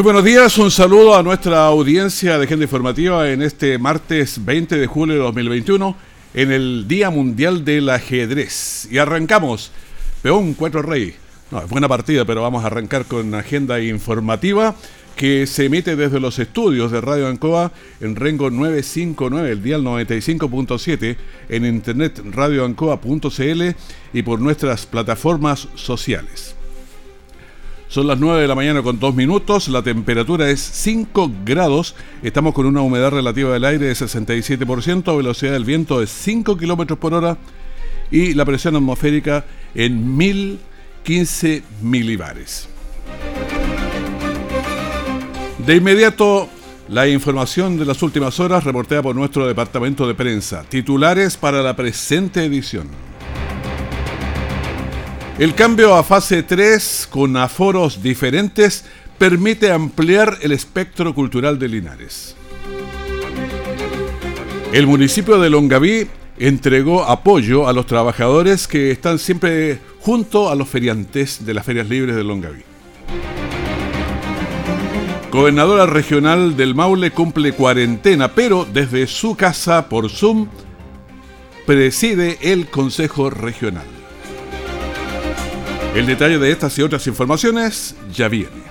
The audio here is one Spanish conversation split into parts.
Muy buenos días, un saludo a nuestra audiencia de Agenda Informativa en este martes 20 de julio de 2021, en el Día Mundial del Ajedrez. Y arrancamos, peón 4 rey. No, es buena partida, pero vamos a arrancar con agenda informativa que se emite desde los estudios de Radio Ancoa en Rengo 959, el dial 95.7, en internet radioancoa.cl y por nuestras plataformas sociales. Son las 9 de la mañana con 2 minutos, la temperatura es 5 grados, estamos con una humedad relativa del aire de 67%, velocidad del viento de 5 kilómetros por hora y la presión atmosférica en 1015 milibares. De inmediato, la información de las últimas horas reportada por nuestro departamento de prensa. Titulares para la presente edición. El cambio a fase 3 con aforos diferentes permite ampliar el espectro cultural de Linares. El municipio de Longaví entregó apoyo a los trabajadores que están siempre junto a los feriantes de las ferias libres de Longaví. Gobernadora regional del Maule cumple cuarentena, pero desde su casa por Zoom preside el Consejo Regional. El detalle de estas y otras informaciones ya viene.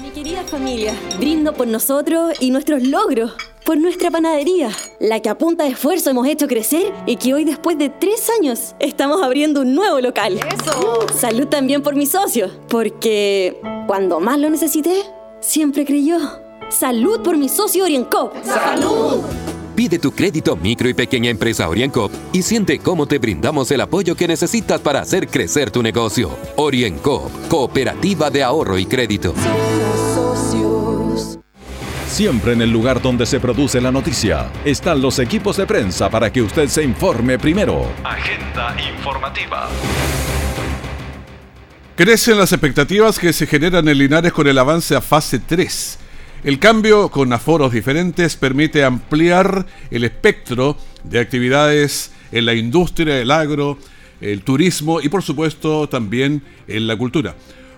Mi querida familia, brindo por nosotros y nuestros logros, por nuestra panadería, la que a punta de esfuerzo hemos hecho crecer y que hoy después de tres años estamos abriendo un nuevo local. ¡Eso! Salud también por mi socio, porque cuando más lo necesité, siempre creyó. Salud por mi socio Orienco. ¡Salud! Pide tu crédito micro y pequeña empresa OrienCop y siente cómo te brindamos el apoyo que necesitas para hacer crecer tu negocio. OrienCop, Cooperativa de Ahorro y Crédito. Siempre en el lugar donde se produce la noticia están los equipos de prensa para que usted se informe primero. Agenda informativa. Crecen las expectativas que se generan en Linares con el avance a fase 3 el cambio con aforos diferentes permite ampliar el espectro de actividades en la industria, el agro, el turismo y por supuesto también en la cultura.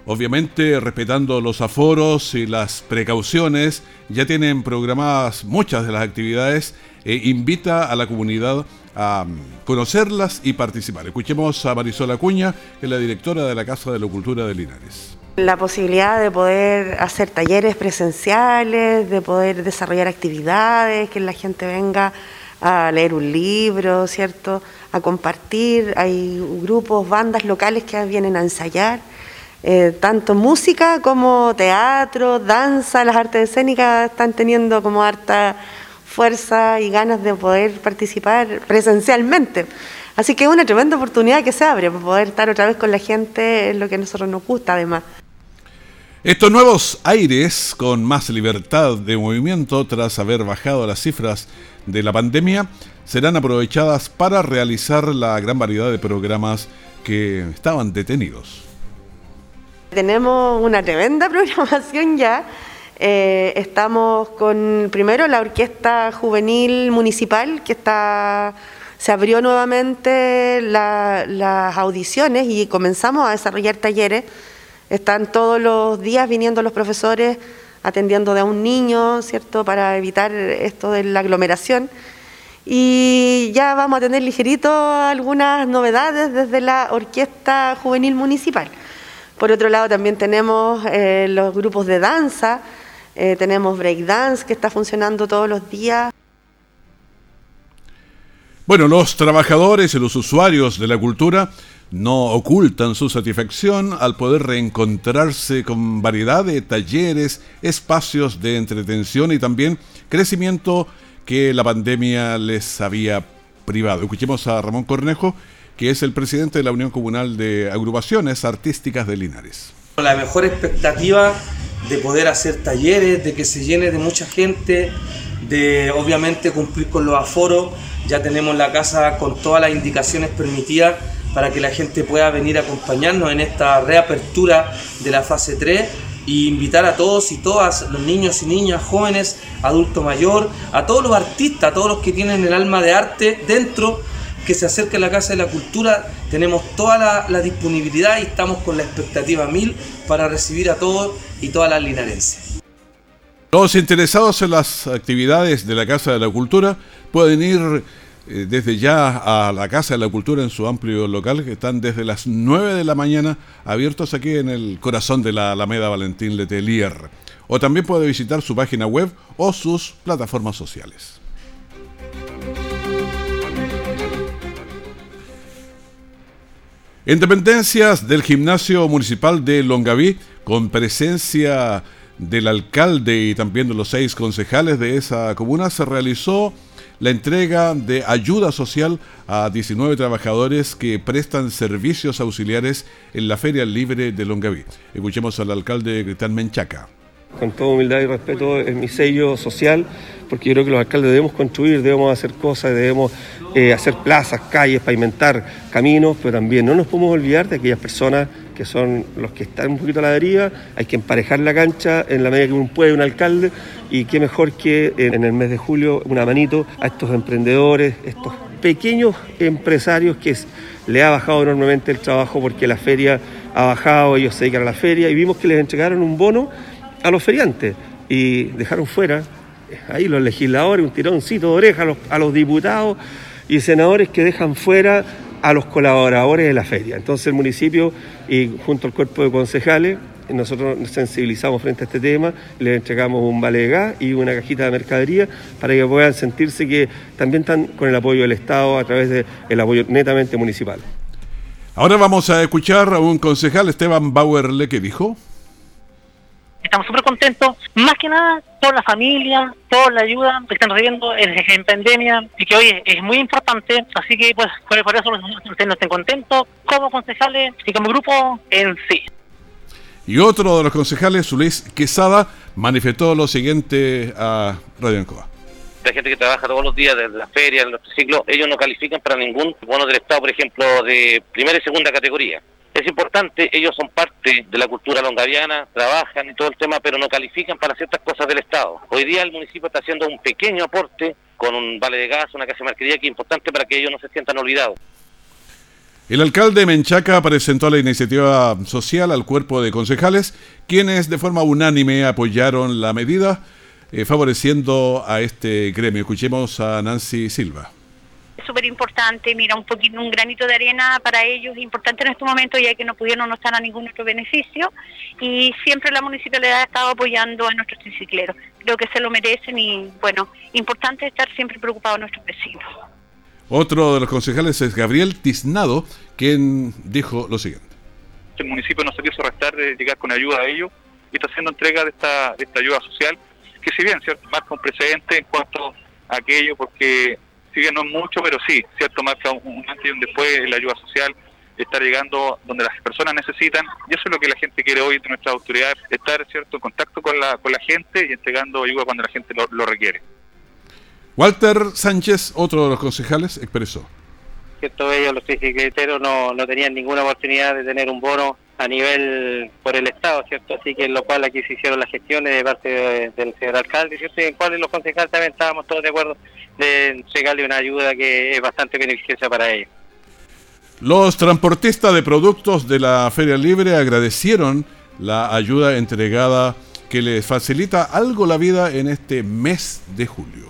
Obviamente respetando los aforos y las precauciones, ya tienen programadas muchas de las actividades e invita a la comunidad a conocerlas y participar. Escuchemos a Marisol Acuña, que es la directora de la Casa de la Cultura de Linares. La posibilidad de poder hacer talleres presenciales, de poder desarrollar actividades, que la gente venga a leer un libro, ¿cierto? A compartir. Hay grupos, bandas locales que vienen a ensayar. Eh, tanto música como teatro, danza, las artes escénicas están teniendo como harta fuerza y ganas de poder participar presencialmente. Así que es una tremenda oportunidad que se abre poder estar otra vez con la gente, es lo que a nosotros nos gusta además. Estos nuevos aires, con más libertad de movimiento tras haber bajado las cifras de la pandemia, serán aprovechadas para realizar la gran variedad de programas que estaban detenidos. Tenemos una tremenda programación ya. Eh, estamos con primero la Orquesta Juvenil Municipal, que está se abrió nuevamente las audiciones y comenzamos a desarrollar talleres están todos los días viniendo los profesores atendiendo de a un niño, ¿cierto? Para evitar esto de la aglomeración. Y ya vamos a tener ligerito algunas novedades desde la Orquesta Juvenil Municipal. Por otro lado, también tenemos eh, los grupos de danza, eh, tenemos breakdance que está funcionando todos los días. Bueno, los trabajadores y los usuarios de la cultura no ocultan su satisfacción al poder reencontrarse con variedad de talleres, espacios de entretención y también crecimiento que la pandemia les había privado. Escuchemos a Ramón Cornejo, que es el presidente de la Unión Comunal de Agrupaciones Artísticas de Linares. La mejor expectativa de poder hacer talleres, de que se llene de mucha gente, de obviamente cumplir con los aforos. Ya tenemos la casa con todas las indicaciones permitidas para que la gente pueda venir a acompañarnos en esta reapertura de la fase 3 y invitar a todos y todas, los niños y niñas, jóvenes, adulto mayor, a todos los artistas, a todos los que tienen el alma de arte dentro, que se acerquen a la Casa de la Cultura. Tenemos toda la, la disponibilidad y estamos con la expectativa mil para recibir a todos y todas las linarenses. Los interesados en las actividades de la Casa de la Cultura pueden ir eh, desde ya a la Casa de la Cultura en su amplio local, que están desde las 9 de la mañana abiertos aquí en el corazón de la Alameda Valentín Letelier. O también puede visitar su página web o sus plataformas sociales. En dependencias del gimnasio municipal de Longaví, con presencia del alcalde y también de los seis concejales de esa comuna, se realizó la entrega de ayuda social a 19 trabajadores que prestan servicios auxiliares en la Feria Libre de Longaví. Escuchemos al alcalde Cristian Menchaca. Con toda humildad y respeto es mi sello social, porque yo creo que los alcaldes debemos construir, debemos hacer cosas, debemos eh, hacer plazas, calles, pavimentar caminos, pero también no nos podemos olvidar de aquellas personas que son los que están un poquito a la deriva, hay que emparejar la cancha en la medida que uno puede, un alcalde, y qué mejor que en el mes de julio una manito a estos emprendedores, estos pequeños empresarios que le ha bajado enormemente el trabajo porque la feria ha bajado, ellos se dedican a la feria y vimos que les entregaron un bono a los feriantes y dejaron fuera ahí los legisladores, un tironcito de oreja a los, a los diputados y senadores que dejan fuera a los colaboradores de la feria. Entonces el municipio y junto al cuerpo de concejales nosotros nos sensibilizamos frente a este tema, les entregamos un vale de gas y una cajita de mercadería para que puedan sentirse que también están con el apoyo del Estado a través del apoyo netamente municipal. Ahora vamos a escuchar a un concejal, Esteban Bauerle, que dijo estamos súper contentos, más que nada toda la familia, toda la ayuda que están recibiendo en, pandemia y que hoy es muy importante, así que pues por, eso ustedes no estén contentos como concejales y como grupo en sí. Y otro de los concejales, Luis Quesada, manifestó lo siguiente a Radio Encoa. La gente que trabaja todos los días desde la feria, en los ciclos, ellos no califican para ningún bono del Estado, por ejemplo, de primera y segunda categoría es importante, ellos son parte de la cultura longaviana, trabajan y todo el tema, pero no califican para ciertas cosas del Estado. Hoy día el municipio está haciendo un pequeño aporte con un vale de gas, una casa de marquería que es importante para que ellos no se sientan olvidados. El alcalde Menchaca presentó la iniciativa social al cuerpo de concejales, quienes de forma unánime apoyaron la medida, eh, favoreciendo a este gremio. Escuchemos a Nancy Silva súper importante, mira, un poquito, un granito de arena para ellos, importante en este momento, ya que no pudieron no estar a ningún otro beneficio, y siempre la municipalidad ha estado apoyando a nuestros tricicleros. Creo que se lo merecen y, bueno, importante estar siempre preocupados a nuestros vecinos. Otro de los concejales es Gabriel Tiznado, quien dijo lo siguiente. El municipio no se quiso restar de llegar con ayuda a ellos y está haciendo entrega de esta, de esta ayuda social, que si bien, ¿cierto?, marca un precedente en cuanto a aquello, porque si bien no es mucho, pero sí, cierto, marca un, antes y un después la ayuda social, estar llegando donde las personas necesitan, y eso es lo que la gente quiere hoy de nuestra autoridad, estar cierto en contacto con la, con la gente y entregando ayuda cuando la gente lo, requiere. Walter Sánchez, otro de los concejales, expresó. Cierto, ellos, los secretarios, no, no tenían ninguna oportunidad de tener un bono a nivel por el Estado, ¿cierto? Así que en lo cual aquí se hicieron las gestiones de parte del señor alcalde, ¿cierto? Y en cuales los concejales también estábamos todos de acuerdo de entregarle una ayuda que es bastante beneficiosa para ellos. Los transportistas de productos de la Feria Libre agradecieron la ayuda entregada que les facilita algo la vida en este mes de julio.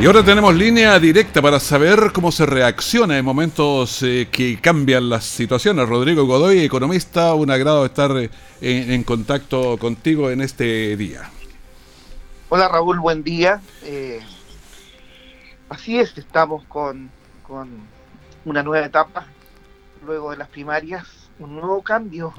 Y ahora tenemos línea directa para saber cómo se reacciona en momentos eh, que cambian las situaciones. Rodrigo Godoy, economista, un agrado estar eh, en, contacto contigo en este día. Hola Raúl, buen día. Eh, así es, estamos con, con una nueva etapa luego de las primarias, un nuevo cambio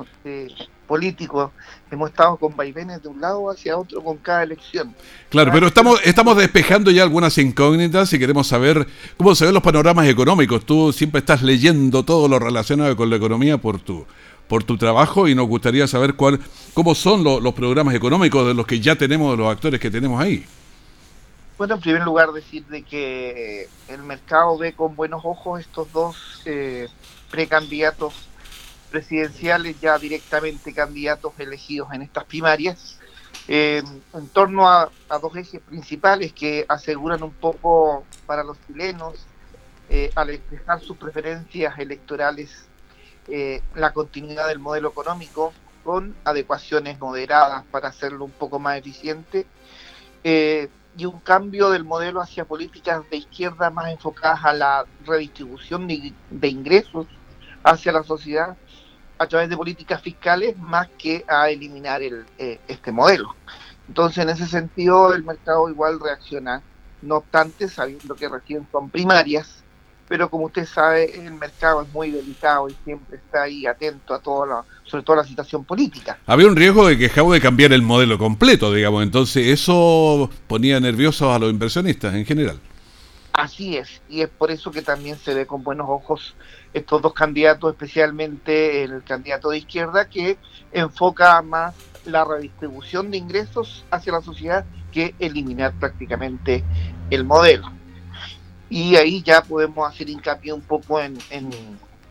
político. Hemos estado con vaivenes de un lado hacia otro con cada elección. Claro, pero estamos, estamos despejando ya algunas incógnitas y queremos saber cómo se ven los panoramas económicos. Tú siempre estás leyendo todo lo relacionado con la economía por tu, por tu trabajo y nos gustaría saber cuál, cómo son los programas económicos de los que ya tenemos, de los actores que tenemos ahí. Bueno, en primer lugar decir de que el mercado ve con buenos ojos estos dos eh, precandidatos presidenciales ya directamente candidatos elegidos en estas primarias, eh, en torno a, dos ejes principales que aseguran un poco para los chilenos, eh, al expresar sus preferencias electorales, eh, la continuidad del modelo económico con adecuaciones moderadas para hacerlo un poco más eficiente y un cambio del modelo hacia políticas de izquierda más enfocadas a la redistribución de ingresos hacia la sociedad a través de políticas fiscales más que a eliminar el, eh, este modelo. Entonces, en ese sentido, el mercado igual reacciona, no obstante, sabiendo que recién son primarias, pero como usted sabe, el mercado es muy delicado y siempre está ahí atento a todo, la, sobre todo a la situación política. Había un riesgo de que de cambiar el modelo completo, digamos, entonces eso ponía nerviosos a los inversionistas en general. Así es, y es por eso que también se ve con buenos ojos estos dos candidatos, especialmente el candidato de izquierda, que enfoca más la redistribución de ingresos hacia la sociedad que eliminar prácticamente el modelo. Y ahí ya podemos hacer hincapié un poco en,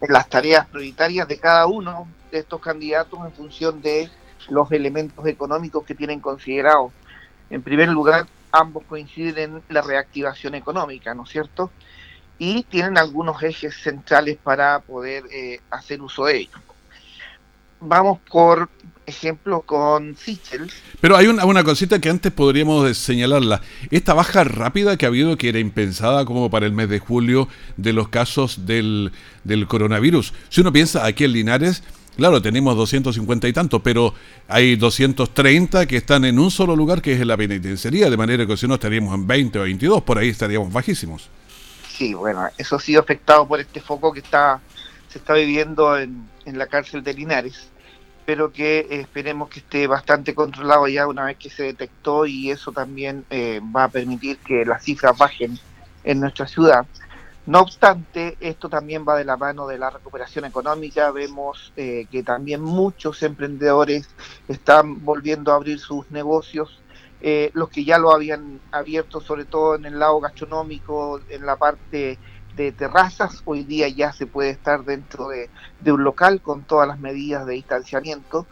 las tareas prioritarias de cada uno de estos candidatos en función de los elementos económicos que tienen considerados. En primer lugar, ambos coinciden en la reactivación económica, ¿no es cierto? y tienen algunos ejes centrales para poder eh, hacer uso de ellos. Vamos por ejemplo con Sichel. Pero hay una, una, cosita que antes podríamos señalarla. Esta baja rápida que ha habido, que era impensada como para el mes de julio, de los casos del, del coronavirus. Si uno piensa aquí en Linares, claro, tenemos 250 y tantos, pero hay 230 que están en un solo lugar, que es en la penitenciaría, de manera que si no estaríamos en 20 o 22, por ahí estaríamos bajísimos. Sí, bueno, eso ha sido afectado por este foco que está se está viviendo en, en la cárcel de Linares, pero que esperemos que esté bastante controlado ya una vez que se detectó y eso también eh, va a permitir que las cifras bajen en nuestra ciudad. No obstante, esto también va de la mano de la recuperación económica. Vemos eh, que también muchos emprendedores están volviendo a abrir sus negocios eh, los que ya lo habían abierto, sobre todo en el lado gastronómico, en la parte de terrazas, hoy día ya se puede estar dentro de, un local con todas las medidas de distanciamiento.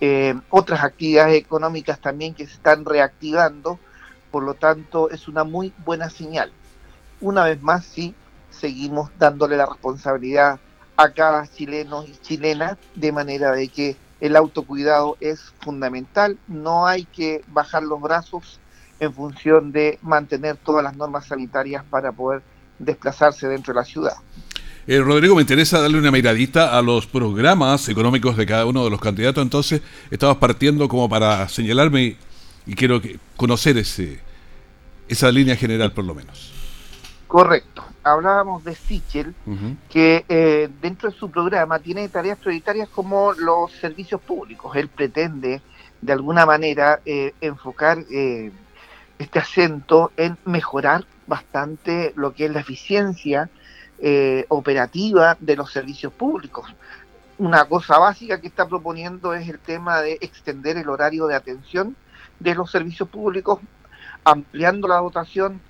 Eh, otras actividades económicas también que se están reactivando, por lo tanto es una muy buena señal. Una vez más, sí, seguimos dándole la responsabilidad a cada chileno y chilena de manera de que el autocuidado es fundamental, no hay que bajar los brazos en función de mantener todas las normas sanitarias para poder desplazarse dentro de la ciudad. Eh, Rodrigo, me interesa darle una miradita a los programas económicos de cada uno de los candidatos, entonces estabas partiendo como para señalarme y, quiero conocer ese, esa línea general por lo menos. Correcto. Hablábamos de Sichel, que eh, dentro de su programa tiene tareas prioritarias como los servicios públicos. Él pretende, de alguna manera, eh, enfocar eh, este acento en mejorar bastante lo que es la eficiencia operativa de los servicios públicos. Una cosa básica que está proponiendo es el tema de extender el horario de atención de los servicios públicos, ampliando la dotación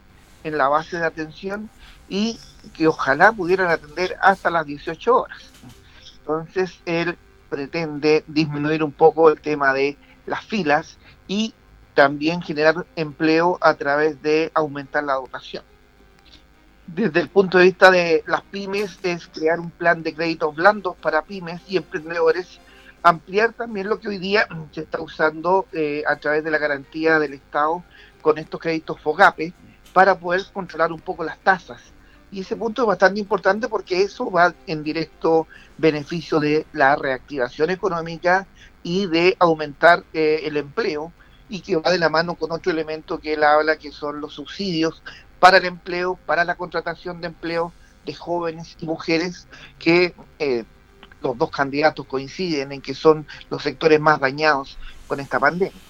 en la base de atención y que ojalá pudieran atender hasta las 18 horas. Entonces, él pretende disminuir un poco el tema de las filas y también generar empleo a través de aumentar la dotación. Desde el punto de vista de las pymes es crear un plan de créditos blandos para pymes y emprendedores, ampliar también lo que hoy día se está usando eh, a través de la garantía del Estado con estos créditos FOGAPE para poder controlar un poco las tasas. Y ese punto es bastante importante porque eso va en directo beneficio de la reactivación económica y de aumentar eh, el empleo y que va de la mano con otro elemento que él habla, que son los subsidios para el empleo, para la contratación de empleo de jóvenes y mujeres, que eh, los dos candidatos coinciden en que son los sectores más dañados con esta pandemia.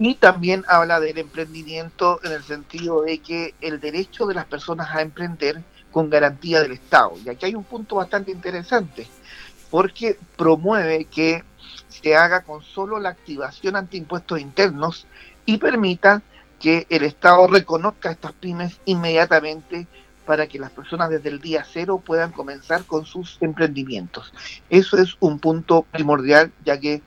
Y también habla del emprendimiento en el sentido de que el derecho de las personas a emprender con garantía del Estado. Y aquí hay un punto bastante interesante, porque promueve que se haga con solo la activación ante impuestos internos y permita que el Estado reconozca a estas pymes inmediatamente para que las personas desde el día cero puedan comenzar con sus emprendimientos. Eso es un punto primordial, ya que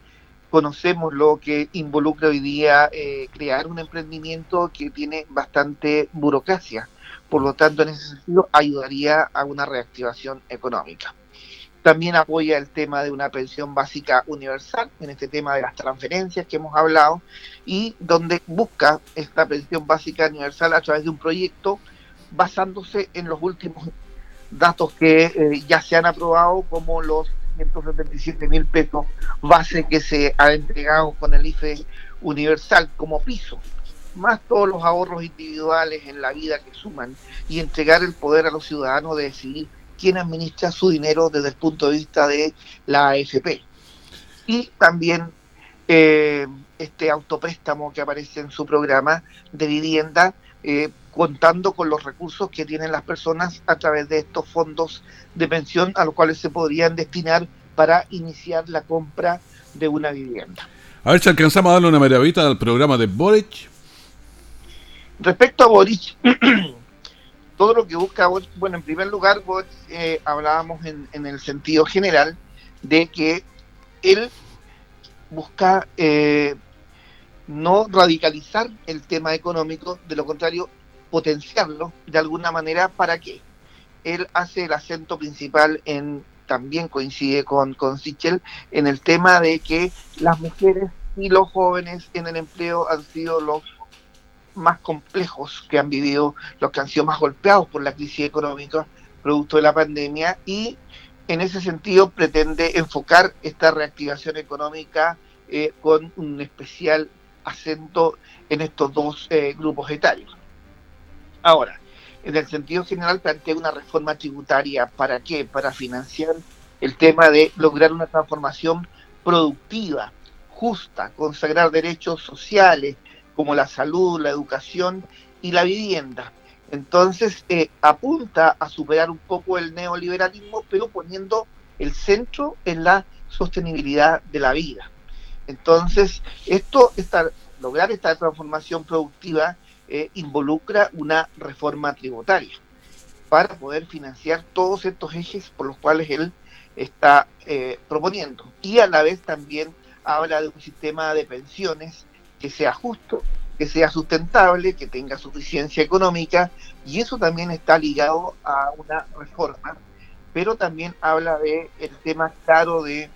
conocemos lo que involucra hoy día eh, crear un emprendimiento que tiene bastante burocracia. Por lo tanto, en ese sentido, ayudaría a una reactivación económica. También apoya el tema de una pensión básica universal, en este tema de las transferencias que hemos hablado, y donde busca esta pensión básica universal a través de un proyecto basándose en los últimos datos que eh, ya se han aprobado, como los 177 mil pesos base que se ha entregado con el IFE universal como piso, más todos los ahorros individuales en la vida que suman, y entregar el poder a los ciudadanos de decidir quién administra su dinero desde el punto de vista de la AFP. Y también eh, este autopréstamo que aparece en su programa de vivienda, eh, contando con los recursos que tienen las personas a través de estos fondos de pensión a los cuales se podrían destinar para iniciar la compra de una vivienda. A ver si alcanzamos a darle una maravita al programa de Boric. Respecto a Boric, todo lo que busca, bueno, en primer lugar, vos eh, hablábamos en, el sentido general de que él busca eh, no radicalizar el tema económico, de lo contrario, potenciarlo de alguna manera para que él hace el acento principal en, también coincide con, con Sichel, en el tema de que las mujeres y los jóvenes en el empleo han sido los más complejos que han vivido, los que han sido más golpeados por la crisis económica producto de la pandemia y en ese sentido pretende enfocar esta reactivación económica eh, con un especial acento en estos dos eh, grupos etarios. Ahora, en el sentido general plantea una reforma tributaria, ¿para qué? Para financiar el tema de lograr una transformación productiva, justa, consagrar derechos sociales, como la salud, la educación y la vivienda. Entonces eh, apunta a superar un poco el neoliberalismo, pero poniendo el centro en la sostenibilidad de la vida. Entonces, esto, esta, lograr esta transformación productiva eh, involucra una reforma tributaria para poder financiar todos estos ejes por los cuales él está eh, proponiendo. Y a la vez también habla de un sistema de pensiones que sea justo, que sea sustentable, que tenga suficiencia económica, y eso también está ligado a una reforma, pero también habla de el tema claro de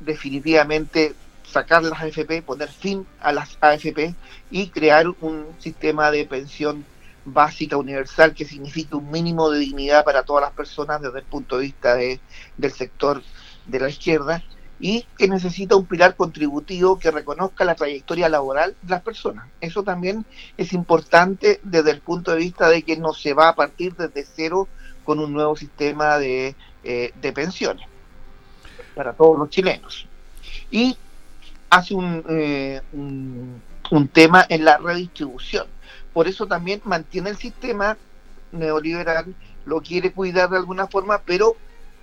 definitivamente sacar las AFP, poner fin a las AFP y crear un sistema de pensión básica universal que signifique un mínimo de dignidad para todas las personas desde el punto de vista de, del sector de la izquierda y que necesita un pilar contributivo que reconozca la trayectoria laboral de las personas. Eso también es importante desde el punto de vista de que no se va a partir desde cero con un nuevo sistema de, eh, de pensiones para todos los chilenos. Y hace un, eh, un, tema en la redistribución. Por eso también mantiene el sistema neoliberal, lo quiere cuidar de alguna forma, pero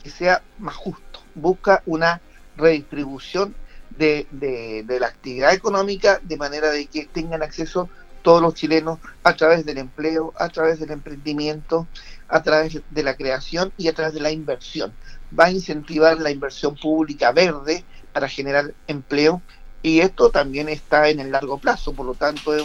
que sea más justo. Busca una redistribución de, de, la actividad económica de manera de que tengan acceso todos los chilenos a través del empleo, a través del emprendimiento, a través de la creación y a través de la inversión. Va a incentivar la inversión pública verde para generar empleo y esto también está en el largo plazo, por lo tanto es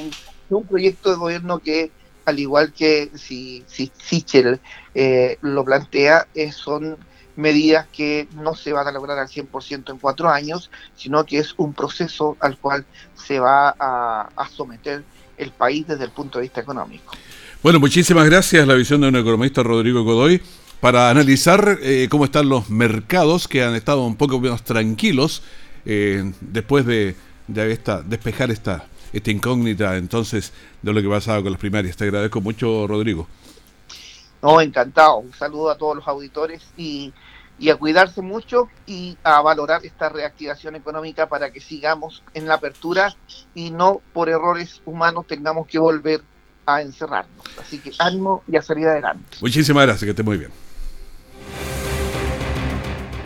un, proyecto de gobierno que al igual que si, si Sichel eh, lo plantea, son medidas que no se van a lograr al 100% en cuatro años, sino que es un proceso al cual se va a, someter el país desde el punto de vista económico. Bueno, muchísimas gracias. La visión de un economista, Rodrigo Godoy, para analizar eh, cómo están los mercados que han estado un poco menos tranquilos eh, después de, de esta, despejar esta, esta incógnita entonces de lo que pasaba con las primarias. Te agradezco mucho, Rodrigo. No, encantado. Un saludo a todos los auditores y, a cuidarse mucho y a valorar esta reactivación económica para que sigamos en la apertura y no por errores humanos tengamos que volver a encerrarnos. Así que ánimo y a salir adelante. Muchísimas gracias, que esté muy bien.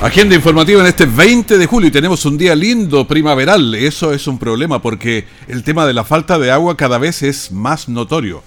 Agenda informativa en este 20 de julio y tenemos un día lindo, primaveral. Eso es un problema porque el tema de la falta de agua cada vez es más notorio.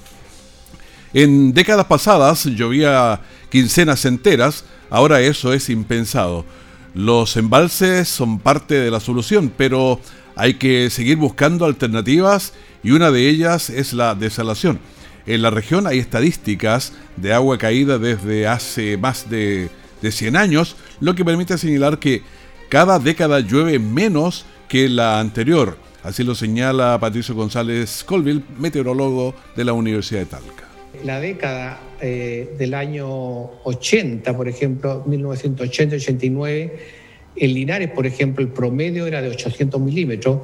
En décadas pasadas llovía quincenas enteras, ahora eso es impensado. Los embalses son parte de la solución, pero hay que seguir buscando alternativas y una de ellas es la desalación. En la región hay estadísticas de agua caída desde hace más de de 100 años, lo que permite señalar que cada década llueve menos que la anterior. Así lo señala Patricio González Colville, meteorólogo de la Universidad de Talca. La década eh, del año 80, por ejemplo, 1980-89, en Linares, por ejemplo, el promedio era de 800 milímetros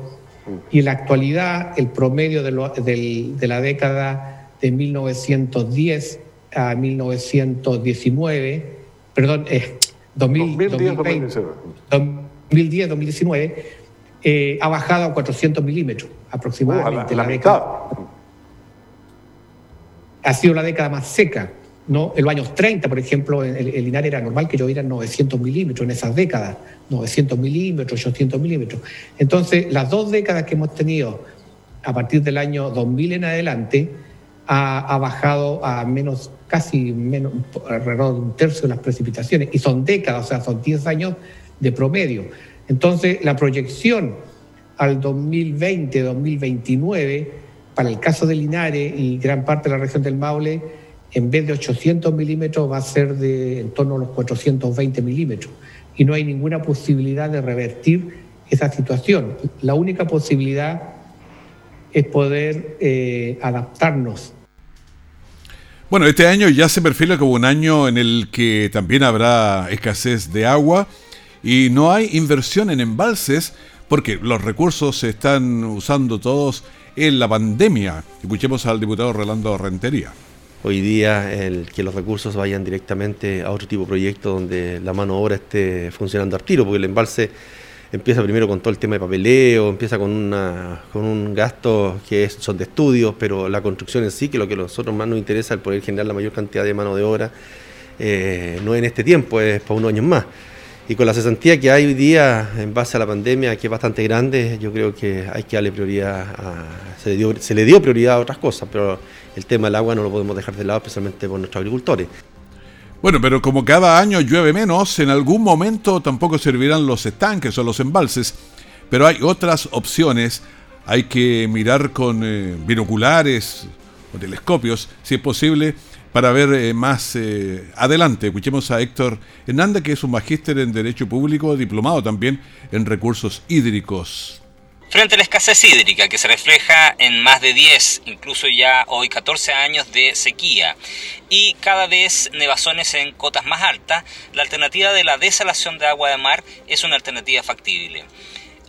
y en la actualidad el promedio de, de la década de 1910 a 1919 perdón, eh, 2010, 2019, eh, ha bajado a 400 milímetros aproximadamente. Uh, la, década. Ha sido la década más seca. ¿no? En los años 30, por ejemplo, el, el Linares era normal que llovieran 900 milímetros en esas décadas, 900 milímetros, 800 milímetros. Entonces, las dos décadas que hemos tenido a partir del año 2000 en adelante, ha, bajado a menos, casi menos, alrededor de un tercio de las precipitaciones, y son décadas, o sea, son 10 años de promedio. Entonces, la proyección al 2020-2029, para el caso de Linares y gran parte de la región del Maule, en vez de 800 milímetros va a ser de en torno a los 420 milímetros. Y no hay ninguna posibilidad de revertir esa situación. La única posibilidad es poder eh, adaptarnos bueno, este año ya se perfila como un año en el que también habrá escasez de agua y no hay inversión en embalses porque los recursos se están usando todos en la pandemia. Escuchemos al diputado Rolando Rentería. Hoy día el que los recursos vayan directamente a otro tipo de proyecto donde la mano obra esté funcionando al tiro, porque el embalse empieza primero con todo el tema de papeleo, empieza con, una, con un gasto que son de estudios, pero la construcción en sí, que lo que a nosotros más nos interesa, el poder generar la mayor cantidad de mano de obra, eh, no en este tiempo, es para unos años más. Y con la cesantía que hay hoy día en base a la pandemia, que es bastante grande, yo creo que hay que darle prioridad a... Se le dio, se le dio prioridad a otras cosas, pero el tema del agua no lo podemos dejar de lado, especialmente por nuestros agricultores. Bueno, pero como cada año llueve menos, en algún momento tampoco servirán los estanques o los embalses, pero hay otras opciones. Hay que mirar con eh, binoculares o telescopios, si es posible, para ver eh, más eh, adelante. Escuchemos a Héctor Hernández, que es un magíster en Derecho Público, diplomado también en recursos hídricos. Frente a la escasez hídrica que se refleja en más de 10, incluso ya hoy 14 años de sequía y cada vez nevazones en cotas más altas, la alternativa de la desalación de agua de mar es una alternativa factible.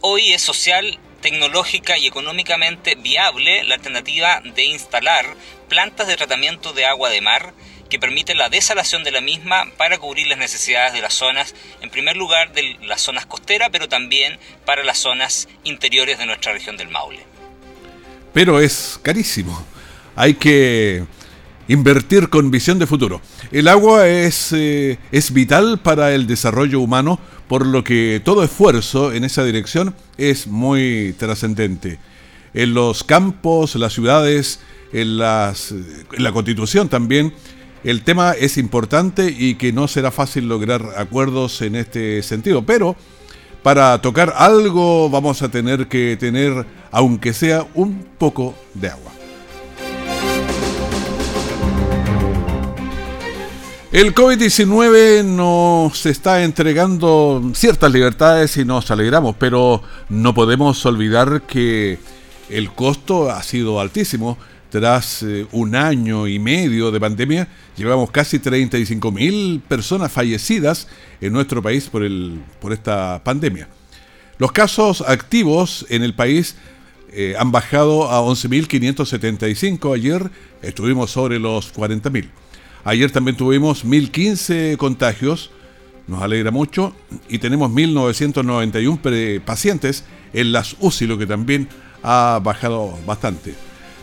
Hoy es social tecnológica y económicamente viable la alternativa de instalar plantas de tratamiento de agua de mar que permiten la desalación de la misma para cubrir las necesidades de las zonas, en primer lugar de las zonas costeras, pero también para las zonas interiores de nuestra región del Maule. Pero es carísimo. Hay que invertir con visión de futuro. El agua es, eh, es vital para el desarrollo humano, por lo que todo esfuerzo en esa dirección es muy trascendente. En los campos, las ciudades, en, las, en la constitución también, el tema es importante y que no será fácil lograr acuerdos en este sentido, pero para tocar algo vamos a tener que tener, aunque sea un poco de agua. El COVID-19 nos está entregando ciertas libertades y nos alegramos, pero no podemos olvidar que el costo ha sido altísimo. Tras eh, un año y medio de pandemia, llevamos casi 35 mil personas fallecidas en nuestro país por, el, por esta pandemia. Los casos activos en el país eh, han bajado a 11.575. Ayer estuvimos sobre los 40.000. Ayer también tuvimos 1015 contagios, nos alegra mucho, y tenemos 1991 pacientes en las UCI, lo que también ha bajado bastante.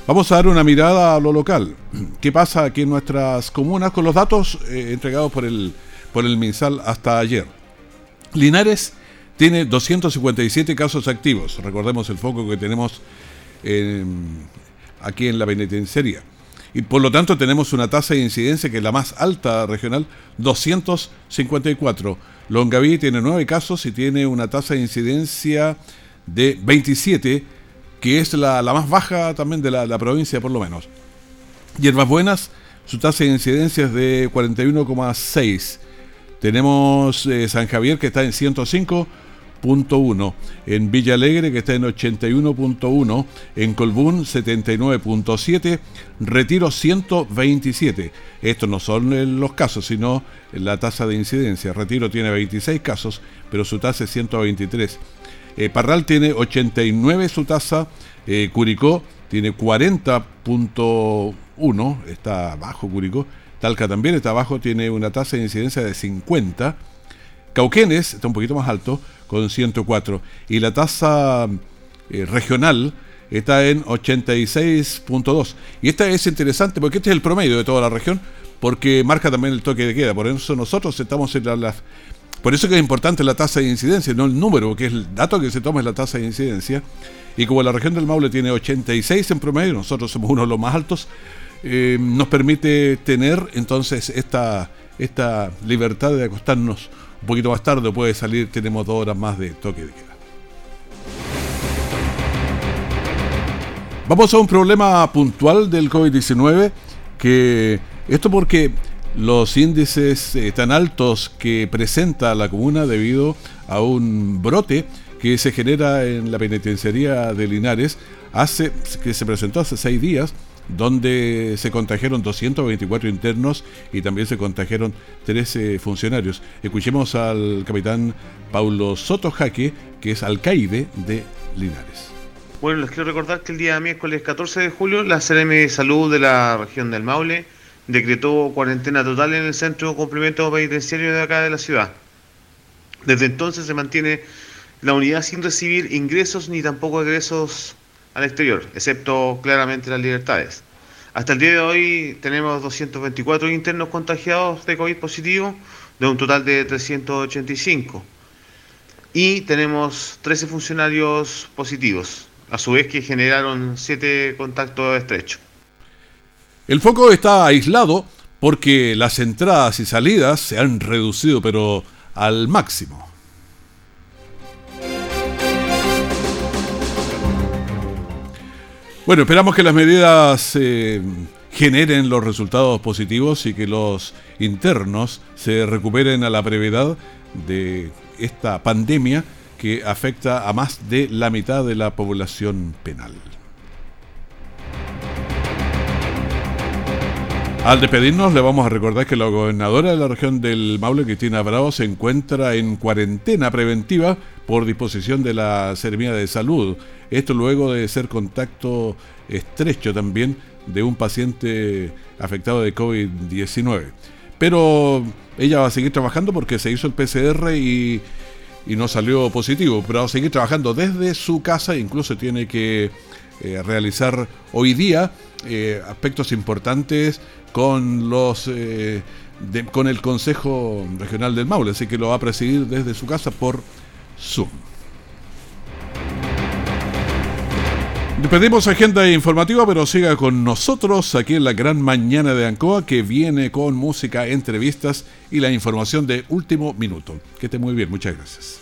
Vamos a dar una mirada a lo local. ¿Qué pasa aquí en nuestras comunas con los datos eh, entregados por el, por el MinSal hasta ayer? Linares tiene 257 casos activos. Recordemos el foco que tenemos aquí en la penitenciaría y por lo tanto tenemos una tasa de incidencia que es la más alta regional, 254. Longaví tiene 9 casos y tiene una tasa de incidencia de 27, que es la, más baja también de la, provincia por lo menos. Hierbas Buenas, su tasa de incidencia es de 41,6. Tenemos eh, San Javier que está en 105 en Villa Alegre que está en 81.1, en Colbún 79.7, Retiro 127. Estos no son los casos, sino la tasa de incidencia. Retiro tiene 26 casos, pero su tasa es 123. Eh, Parral tiene 89 su tasa, eh, Curicó tiene 40.1, está bajo Curicó, Talca también está bajo, tiene una tasa de incidencia de 50. Cauquenes está un poquito más alto, con 104. Y la tasa eh, regional está en 86.2. Y esta es interesante porque este es el promedio de toda la región, porque marca también el toque de queda. Por eso nosotros estamos en la, por eso que es importante la tasa de incidencia, no el número, que es el dato que se toma es la tasa de incidencia. Y como la región del Maule tiene 86 en promedio, nosotros somos uno de los más altos, eh, nos permite tener entonces esta, esta libertad de acostarnos un poquito más tarde puede salir, tenemos dos horas más de toque de queda. Vamos a un problema puntual del COVID-19, que esto porque los índices eh, tan altos que presenta la comuna debido a un brote que se genera en la penitenciaría de Linares hace que se presentó hace seis días donde se contagiaron 224 internos y también se contagiaron 13 funcionarios. Escuchemos al capitán Paulo Soto Jaque, que es alcaide de Linares. Bueno, les quiero recordar que el día miércoles 14 de julio la CRM de Salud de la región del Maule decretó cuarentena total en el centro de cumplimiento penitenciario de acá de la ciudad. Desde entonces se mantiene la unidad sin recibir ingresos ni tampoco egresos al exterior, excepto claramente las libertades. Hasta el día de hoy tenemos 224 internos contagiados de COVID positivo, de un total de 385. Y tenemos 13 funcionarios positivos, a su vez que generaron 7 contactos estrechos. El foco está aislado porque las entradas y salidas se han reducido, pero al máximo. Bueno, esperamos que las medidas eh, generen los resultados positivos y que los internos se recuperen a la brevedad de esta pandemia que afecta a más de la mitad de la población penal. Al despedirnos le vamos a recordar que la gobernadora de la región del Maule, Cristina Bravo, se encuentra en cuarentena preventiva por disposición de la Seremía de Salud. Esto luego de ser contacto estrecho también de un paciente afectado de COVID-19. Pero ella va a seguir trabajando porque se hizo el PCR y, no salió positivo, pero va a seguir trabajando desde su casa, incluso tiene que eh, realizar hoy día eh, aspectos importantes con los eh, con el Consejo Regional del Maule, así que lo va a presidir desde su casa por Zoom. Despedimos agenda informativa, pero siga con nosotros aquí en la gran mañana de Ancoa, que viene con música, entrevistas y la información de último minuto. Que esté muy bien, muchas gracias.